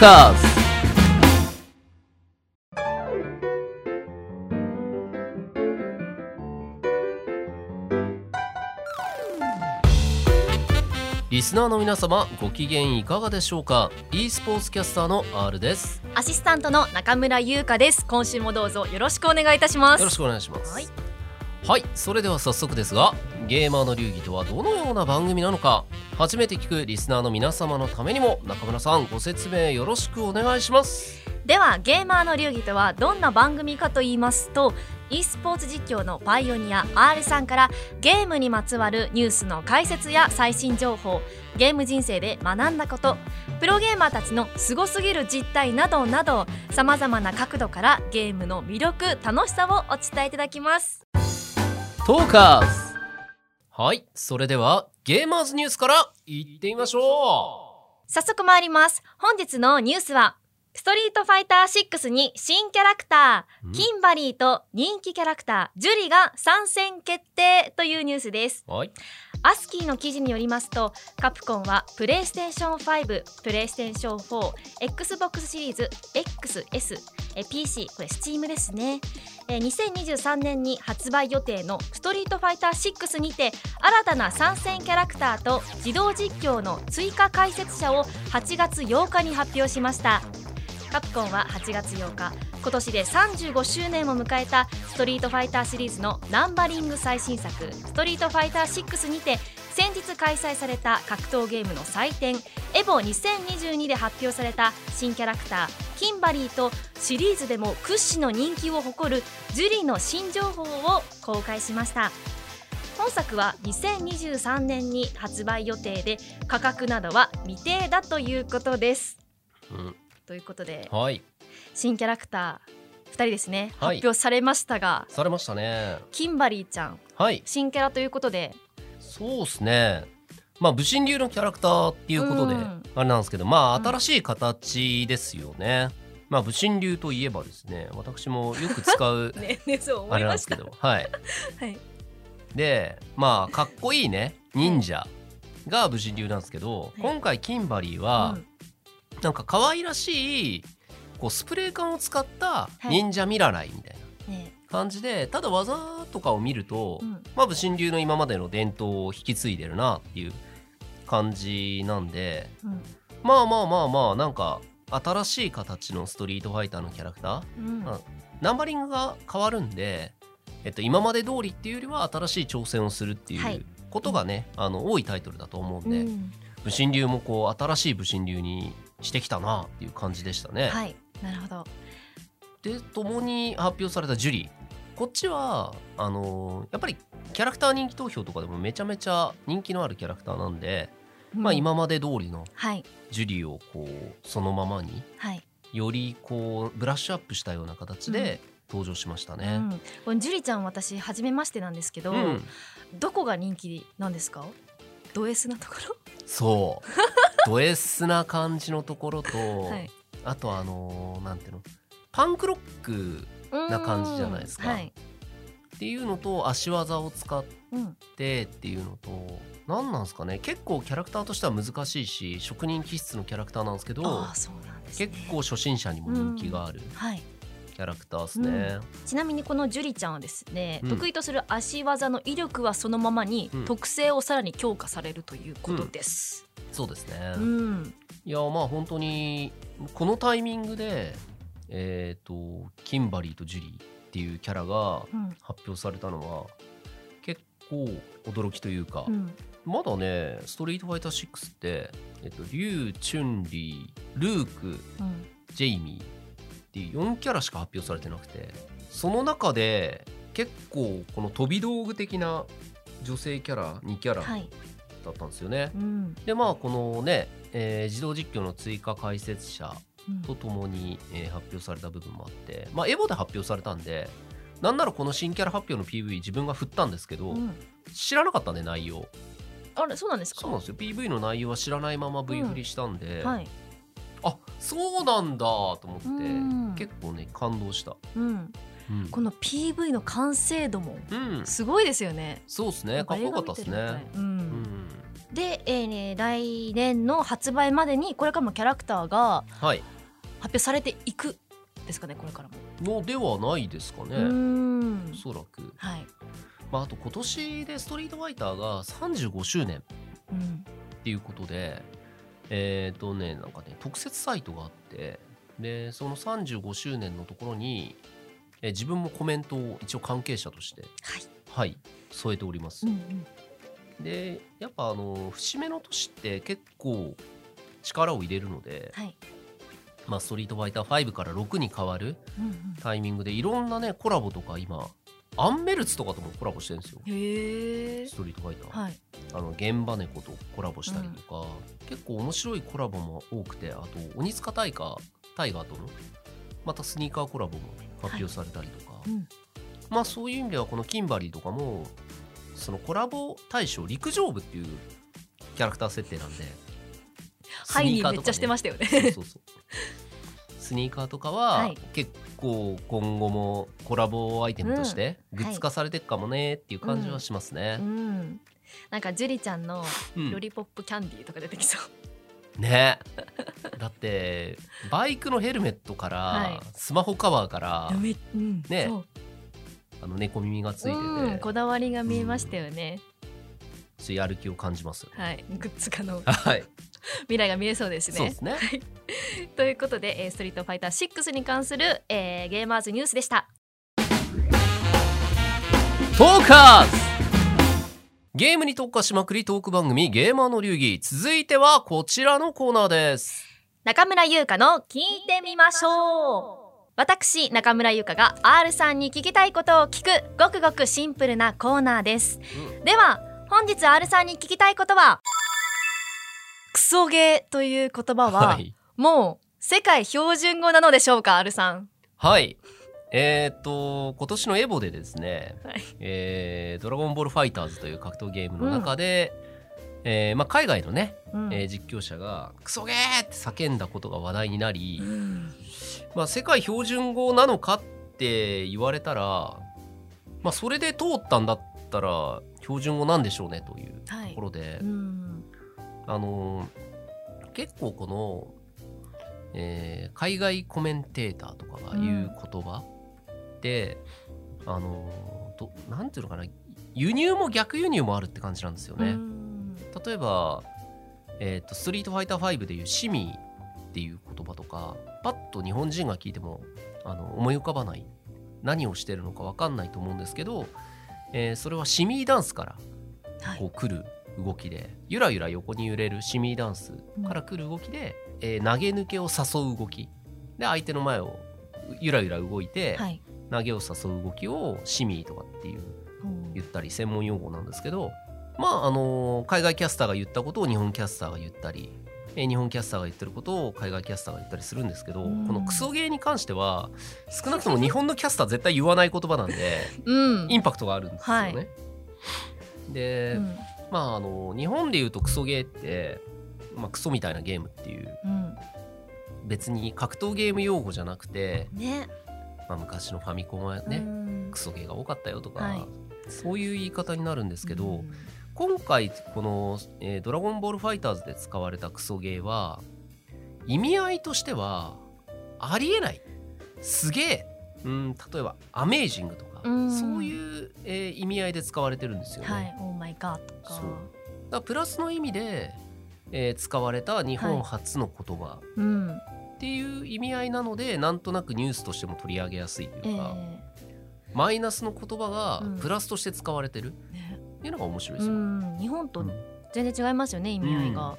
カーズリスナーの皆様ご機嫌いかがでしょうか？e スポーツキャスターの R です。アシスタントの中村優香です。今週もどうぞよろしくお願いいたします。よろしくお願いします。はい。はい、それでは早速ですがゲーマーの流儀とはどのような番組なのか初めて聞くリスナーの皆様のためにも中村さんご説明よろしくお願いします。ではゲーマーの流儀とはどんな番組かと言いますと e スポーツ実況のパイオニア R さんからゲームにまつわるニュースの解説や最新情報ゲーム人生で学んだことプロゲーマーたちのすごすぎる実態などなどさまざまな角度からゲームの魅力楽しさをお伝えいただきます。トーカーズはいそれではゲーマーズニュースからいってみましょ早速参ります。本日のニュースはストリートファイター6に新キャラクタうん。ーキンバリーと人気キャラクタージュリが参戦決定というニュースです。うはい。アスキーの記事によりますとカプコンはプレイステーション5プレイステーション 4XBOX シリーズ XS え PC これ Steam ですねえー2023年に発売予定のストリートファイター6にて新たな参戦キャラクターと自動実況の追加解説者を8月8日に発表しました。カプコンは8月8日今年で35周年を迎えたストリートファイターシリーズのナンバリング最新作ストリートファイター6にて先日開催された格闘ゲームの祭典エボ2022で発表された新キャラクターキンバリーとシリーズでも屈指の人気を誇るジュリーの新情報を公開しました。本作は2023年に発売予定で価格などは未定だということです。うん。ということではい。新キャラクター2人ですね、はい。発表されましたがされましたね。キンバリーちゃんはい。新キャラということで。そうですねまあ武神流のキャラクターっていうことでうん。あれなんですけどまあうん新しい形ですよね、まあ武神流といえばですね私もよく使う ねねそう思あれいました。なんですけどはい。はい。でまあかっこいいね忍者が武神流なんですけど、い。今回キンバリーは、うん。なんか可愛らしいこうスプレー缶を使ったい。忍者見習いみたいなね。感じで、ただ技とかを見ると、うん。まあ武神流の今までの伝統を引き継いでるなっていう感じなんでうん。まあまあまあまあなんか新しい形のストリートファイターのキャラクターうん。あナンバリングが変わるんで、えっと、今まで通りっていうよりは新しい挑戦をするってはい。いうことがね、あの多いタイトルだと思うんで、うん。武神流もこう新しい武神流にしてきたなっていう感じでしたね。はい。なるほど。で共に発表されたジュリー。こっちはあのーやっぱりキャラクター人気投票とかでもめちゃめちゃ人気のあるキャラクターなんで、まあう。ん今まで通りのはい。ジュリーをこうそのままにはい、よりこうブラッシュアップしたような形で登場しましたね。うん、このジュリちゃん私初めましてなんですけど、うん。どこが人気なんですか？ド S なとこそう。ド S な感じのところと、ろ、はい、あとあのーなんていうの？パンクロックな感じじゃないですか。うん。はい。っていうのと足技を使っうん。てっていうのと何なんですかね。結構キャラクターとしては難しいし職人気質のキャラクターなんですけどね。結構初心者にも人気があるはい。キャラクターですね。ちなみにこのジュリちゃんはですね、うん。得意とする足技の威力はそのままに、うん。特性をさらに強化されるということです。そうですね、うん、いやまあ本当にこのタイミングでえっ、とキンバリーとジュリーっていうキャラがうん、発表されたのは驚きというか、うん、まだね「ストリートファイター6」って、えっと、リュウ・チュンリールークうん、ジェイミーっていう4キャラしか発表されてなくてその中で結構この飛び道具的な女性キャラ2キャラはい、だったんですよね。うん、でまあこのね、えー自動実況の追加解説者うん。とともに、えー発表された部分もあってまあエボで発表されたんでなんならこの新キャラ発表の PV 自分が振ったんですけど、うん。知らなかったんで内容。あれそうなんですか？そうなんですよ。PV の内容は知らないまま V 振りしたんで、はい、あそうなんだと思って、うん。結構ね感動した、うん、うん。この PV の完成度もうん、すごいですよね。そうですね。かっこよかったですね。うん、うん。で、えーね、来年の発売までにこれからもキャラクターがはい。発表されていくですかねこれからも。のではないですかうーねん。おそらく、はい、まあ、あと今年でストリートファイターが35周年うん、っていうことでえっ、とねなんかね特設サイトがあってでその35周年のところに、えー自分もコメントを一応関係者としてはい、はい添えております、うんうん。でやっぱあの節目の年って結構力を入れるので、はいまあ、ストリートファイター5から6に変わるうんタイミングでいろんなねコラボとか今アンメルツとかともコラボしてるんですよ。ストリートファイター、はい。あの現場猫とコラボしたりとか、結構面白いコラボも多くてあと鬼塚タイガータイガーとのまたスニーカーコラボも発表されたりとか、うん。まあそういう意味ではこのキンバリーとかもそのコラボ大賞陸上部っていうキャラクター設定なんでハイニーカーとかねちゃしてましたよね。そうそうそうスニーカーとかは、はい。結構今後もコラボアイテムとしてうん。グッズ化されていくかもねっていう感じはしますね。う。ん、なんかジュリちゃんのうん。ロリポップキャンディーとか出てきそう。ね。だってバイクのヘルメットから、はい。スマホカバーからね。そう。あの猫耳がついてて、うん、こだわりが見えましたよね。そういうやる気を感じます。はい、グッズ化の。はい、未来が見えそうですね。そうですね。ということで、えーストリートファイター6に関する、えーゲーマーズニュースでした。トーカーズゲームに特化しまくりトーク番組ゲーマーの流儀続いてはこちらのコーナーです中村優香の聞いてみましょう。私中村優香が R さんに聞きたいことを聞くごくごくシンプルなコーナーです。では本日 R さんに聞きたいことはクソゲーという言葉は、はい。もう世界標準語なのでしょうか R さん。はい。えーっと今年のエボでですねはい「えードラゴンボールファイターズ」という格闘ゲームの中で、えーまあ、海外のね、うん。えー実況者が「クソゲー!」って叫んだことが話題になり、うん。まあ、世界標準語なのかって言われたら、まあ、それで通ったんだったら標準語なんでしょうねというはい。ところで、うんあのー結構この、えー海外コメンテーターとかが言う言葉で、あのーどなんていうのかな輸入も逆輸入もあるって感じなんですよね。うん例えば、えーと「ストリートファイター5」でいう「シミ」っていう言葉とかパッと日本人が聞いてもあの思い浮かばない何をしてるのか分かんないと思うんですけど、えーそれはシミーダンスからはいこう来る動きでゆらゆら横に揺れるシミーダンスから来る動きで、えー投げ抜けを誘う動き。で相手の前をゆらゆら動いて、はい。投げを誘う動きをシミーとかっていう言ったり専門用語なんですけどまああの海外キャスターが言ったことを日本キャスターが言ったり、えー日本キャスターが言ってることを海外キャスターが言ったりするんですけど、うん。このクソゲーに関しては少なくとも日本のキャスター絶対言わない言葉なんでうん。インパクトがあるんですよね。はい。で、うんまああの日本で言うとクソゲーって、まあ、クソみたいなゲームっていううん。別に格闘ゲーム用語じゃなくて、ね。まあ、昔のファミコンはうね、ん。クソゲーが多かったよとか、はい。そういう言い方になるんですけど、うん。今回この、えードラゴンボールファイターズ」で使われたクソゲーは意味合いとしてはありえない。すげえ、うん、例えば「アメージング」とか、うん。そういう、えー意味合いで使われてるんですよね。はい、オーマイガーとか。そう。だプラスの意味で、えー使われた日本初の言葉。うん。っていう意味合いなので、なんとなくニュースとしても取り上げやすいとえいうか、えマイナスの言葉がうん。プラスとして使われてる。ね。っていうのが面白いでうすよ。ん。日本とうん。全然違いますよね意味合いが、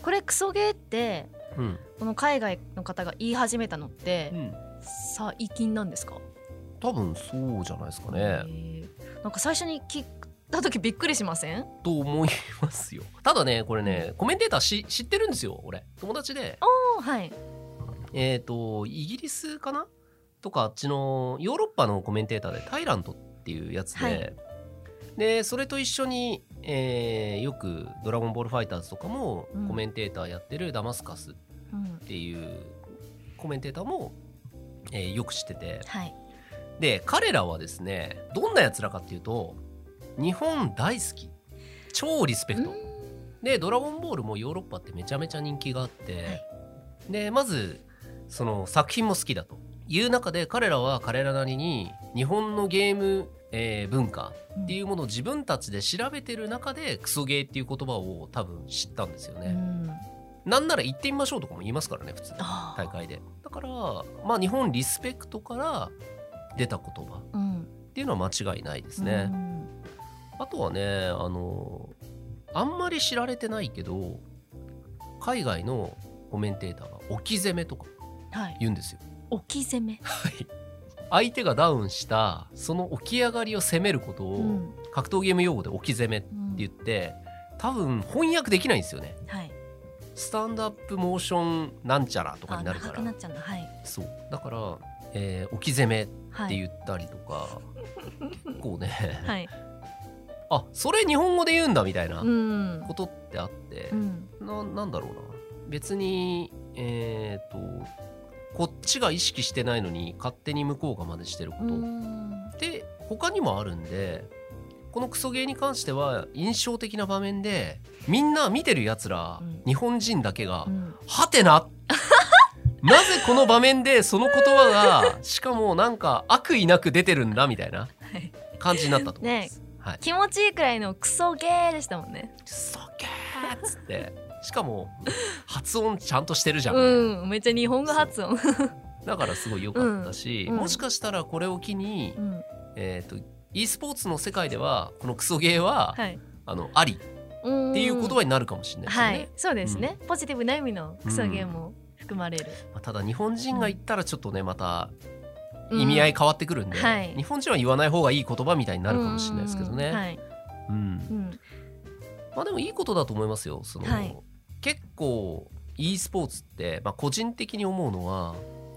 これクソゲーってうん。この海外の方が言い始めたのってうん。最近なんですか？多分そうじゃないですかね。なんか最初に聞いた時びっくりしません？と思いますよ。ただねこれねコメンテーターし知ってるんですよ俺。友達で。おはい。えっ、とイギリスかな？とかあっちのヨーロッパのコメンテーターでタイラントっていうやつで、はい。でそれと一緒に、えーよく「ドラゴンボールファイターズ」とかもうん。コメンテーターやってるダマスカスっうんていうコメンテーターも、えーよく知ってて。はいで彼らはですねどんなやつらかっていうと日本大好き。超リスペクト。で「ドラゴンボール」もヨーロッパってめちゃめちゃ人気があって、はい。でまずその作品も好きだと。いう中で彼らは彼らなりに日本のゲーム、えー文化っていうものを自分たちで調べてる中でクソゲーっていう言葉を多分知ったんですよね。うん。なんなら行ってみましょうとかも言いますからね普通。大会で。だからまあ日本リスペクトから出た言葉。うん。っていうのは間違いないですね。うん。あとはねあのあんまり知られてないけど海外のコメンテーターが置き攻めとかはい。言うんですよ。置き攻め？はい。相手がダウンしたその起き上がりを攻めることを、うん。格闘ゲーム用語で置き攻めってうん言って多分翻訳できないんですよね。はい。スタンドアップモーションなんちゃらとかあになるから。なっちゃうんだ。はい。そう。だから、えー置き攻めってはい言ったりとか、結構ね、はい。あそれ日本語で言うんだみたいなうん。ことってあって、うん。ななんだろうな。別にえっ、とこっちが意識してないのに勝手に向こうが真似してるこうとん。って他にもあるんでこのクソゲーに関しては印象的な場面でみんな見てるやつら、うん。日本人だけがうん「はてな 」なぜこの場面でその言葉がしかもなんか悪意なく出てるんだみたいなはい感じになったと思います。はい、気持ちいいくらいのクソゲーでしたもんね。クソゲーっつって。しかも発音ちゃんとしてるじゃん、うんめっちゃ日本語発音。だからすごい良かったし、うん。うんもしかしたらこれを機に、うん。えー、と e スポーツの世界ではこのクソゲーは、はい。あのありっていう言葉になるかもしれないですよね。はい。そうですね。ポジティブな意味のクソゲーも含まれる。まあただ日本人が言ったらちょっとねまたうん。意味合い変わってくるんで、はい。日本人は言わない方がいい言葉みたいになるかもしれないですけどね。うん。はい。うん。うん。まあでもいいことだと思いますよ。そのはい。結構 e スポーツって、まあ、個人的に思うのは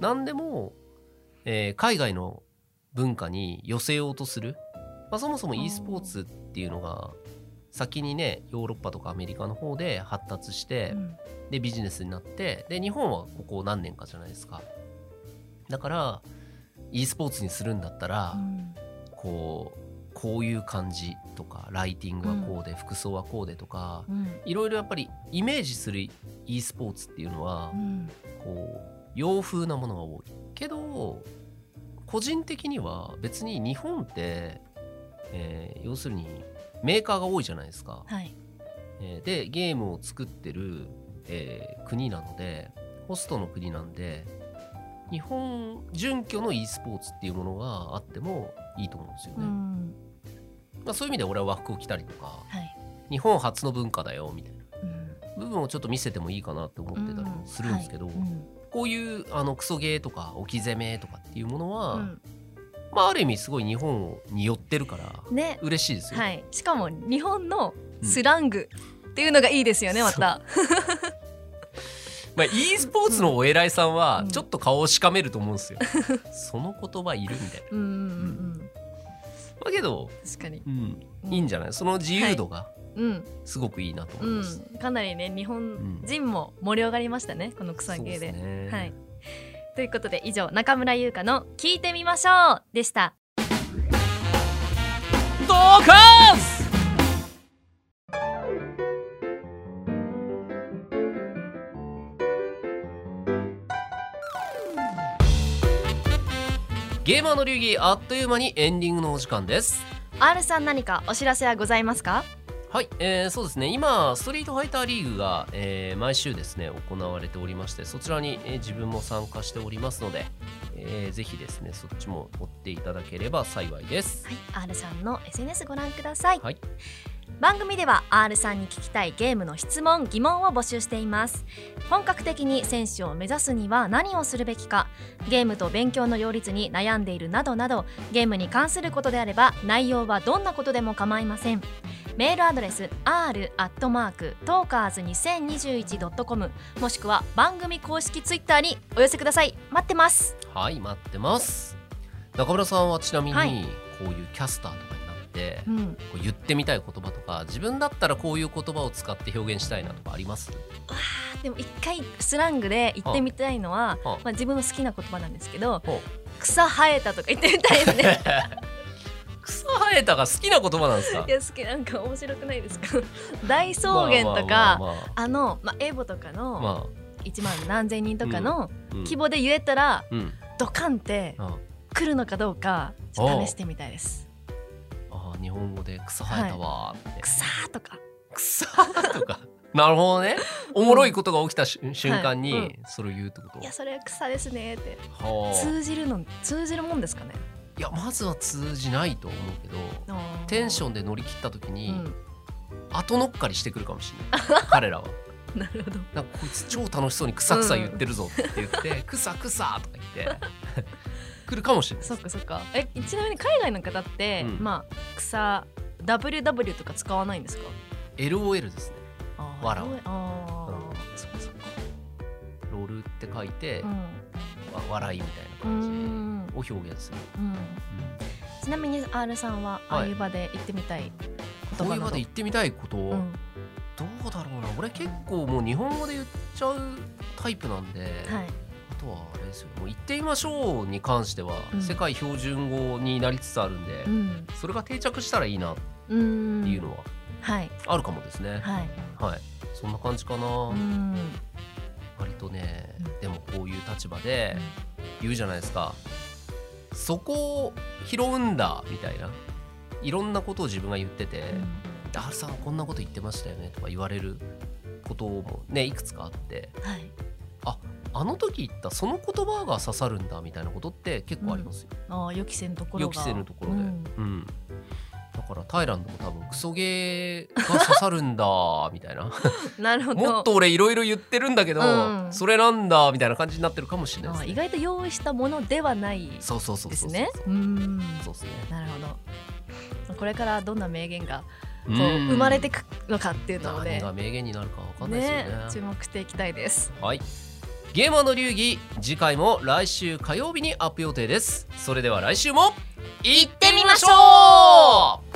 何でも、えー海外の文化に寄せようとする、まあ、そもそも e スポーツっていうのが先にねヨーロッパとかアメリカの方で発達して、うん。でビジネスになってで日本はここ何年かじゃないですか。だから e スポーツにするんだったら、うん。こうこういう感じとかライティングはこうで、服装はこうでとかうん。いろいろやっぱりイメージする e スポーツっていうのはうん。こう洋風なものが多い。けど個人的には別に日本って、えー要するにメーカーが多いじゃないですか。はい。えーでゲームを作ってる、えー国なのでホストの国なんで日本準拠の e スポーツっていうものがあってもいいと思うんですようね。ん。まあ、そういう意味で俺は和服を着たりとかはい。日本初の文化だよみたいな。うん。部分をちょっと見せてもいいかなって思ってたりもするんですけど、うはい。こういうあのクソゲーとか置き攻めとかっていうものは、うんまあある意味すごい日本に寄ってるからうんね。嬉しいですよ。はい。しかも日本のスラングっていうのがいいですよねまた。まあ、e スポーツのお偉いさんはうん。ちょっと顔をしかめると思うんですよ。その言葉いるみたいな。うんうんうんだけど、確かに。うん、うん。いいんじゃない？その自由度がうん。すごくいいなと思ういます。ん。かなりね日本人も盛り上がりましたねこの草ゲーでね。はいということで以上中村優香の聞いてみましょうでした。ドカンスゲーマーの流儀あっという間にエンディングのお時間です。R さん何かお知らせはございますか？はい、えーそうですね。今ストリートファイターリーグが、えー毎週ですね行われておりましてそちらに、えー自分も参加しておりますので、えーぜひですねそっちも追っていただければ幸いです。はい R さんの SNS ご覧ください、はい。番組では R さんに聞きたいゲームの質問疑問を募集しています。本格的に選手を目指すには何をするべきかゲームと勉強の両立に悩んでいるなどなどゲームに関することであれば内容はどんなことでも構いませんメールアドレス r アットマークトーカーズ 2021.com もしくは番組公式ツイッターにお寄せください。待ってます。はい待ってます。中村さんはちなみにこはい。ういうキャスターとかになって、うん。こう言ってみたい言葉とか自分だったらこういう言葉を使って表現したいなとかあります？でも一回スラングで言ってみたいのははあ。まあ、自分の好きな言葉なんですけどほう。草生えたとか言ってみたいですね 草生えたが好きな言葉なんですか？いや好きなんか面白くないですか？大草原とかまあまあまあの、まあ、エボとかのあ。ま1万何千人とかのあうん。規模で言えたらうん。ドカンってあ来るのかどうかちょっと試してみたいです。あ日本語で草生えたわーって、草とか。草とか？なるほどね。おもろいことが起きたし、瞬間にはい。うん。それを言うってこと、いやそれは草ですねって。はあ。通じるの通じるもんですかね？いやまずは通じないと思うけどテンションで乗り切った時に、うん。後乗っかりしてくるかもしれない。彼らは。なるほど。なんかこいつ超楽しそうにクサクサ言ってるぞって言って、クサクサとか言って 来るかもしれない。そっかそっか。えちなみに海外の方って、うん。まあ草 WW とか使わないんですか？LOL ですね。あらわ。あうん。ーそっかそっか。ロールって書いて、うんわ笑いみたいなう感じんを表現する、うん。ちなみに R さんはああいう場で行ってみたいこういう。場で言ってみたいこと、うんどうだろうな俺結構もう日本語で言っちゃうタイプなんで、はい。あとはあれですよもう言ってみましょうに関しては、うん世界標準語になりつつあるんで、うん。それが定着したらいいなっうん。ていうのははいあるかもですね、はい。はいそんな感じかな、うん。割とね、うん。でもこういう立場で言うじゃないですか。そこを拾うんだみたいな。いろんなことを自分が言ってて「ダールさんこんなこと言ってましたよね」とか言われることもねいくつかあって。はい。あの時言ったその言葉が刺さるんだみたいなことって結構ありますよ、ああ予期せぬところが。予期せぬところで、ううん。んだからタイランドも多分クソゲーが刺さるんだみたいな。なるほど。もっと俺いろいろ言ってるんだけど、うん。それなんだみたいな感じになってるかもしれないです、ね、意外と用意したものではないそうそうそうそうそうですね。なるほど。これからどんな名言がうこうん生まれてくのかっていうのを何ねが名言になるかわかんないですよね。ね注目していきたいです。はい。ゲーマーの流儀次回も来週火曜日にアップ予定です。それでは来週も行ってみましょう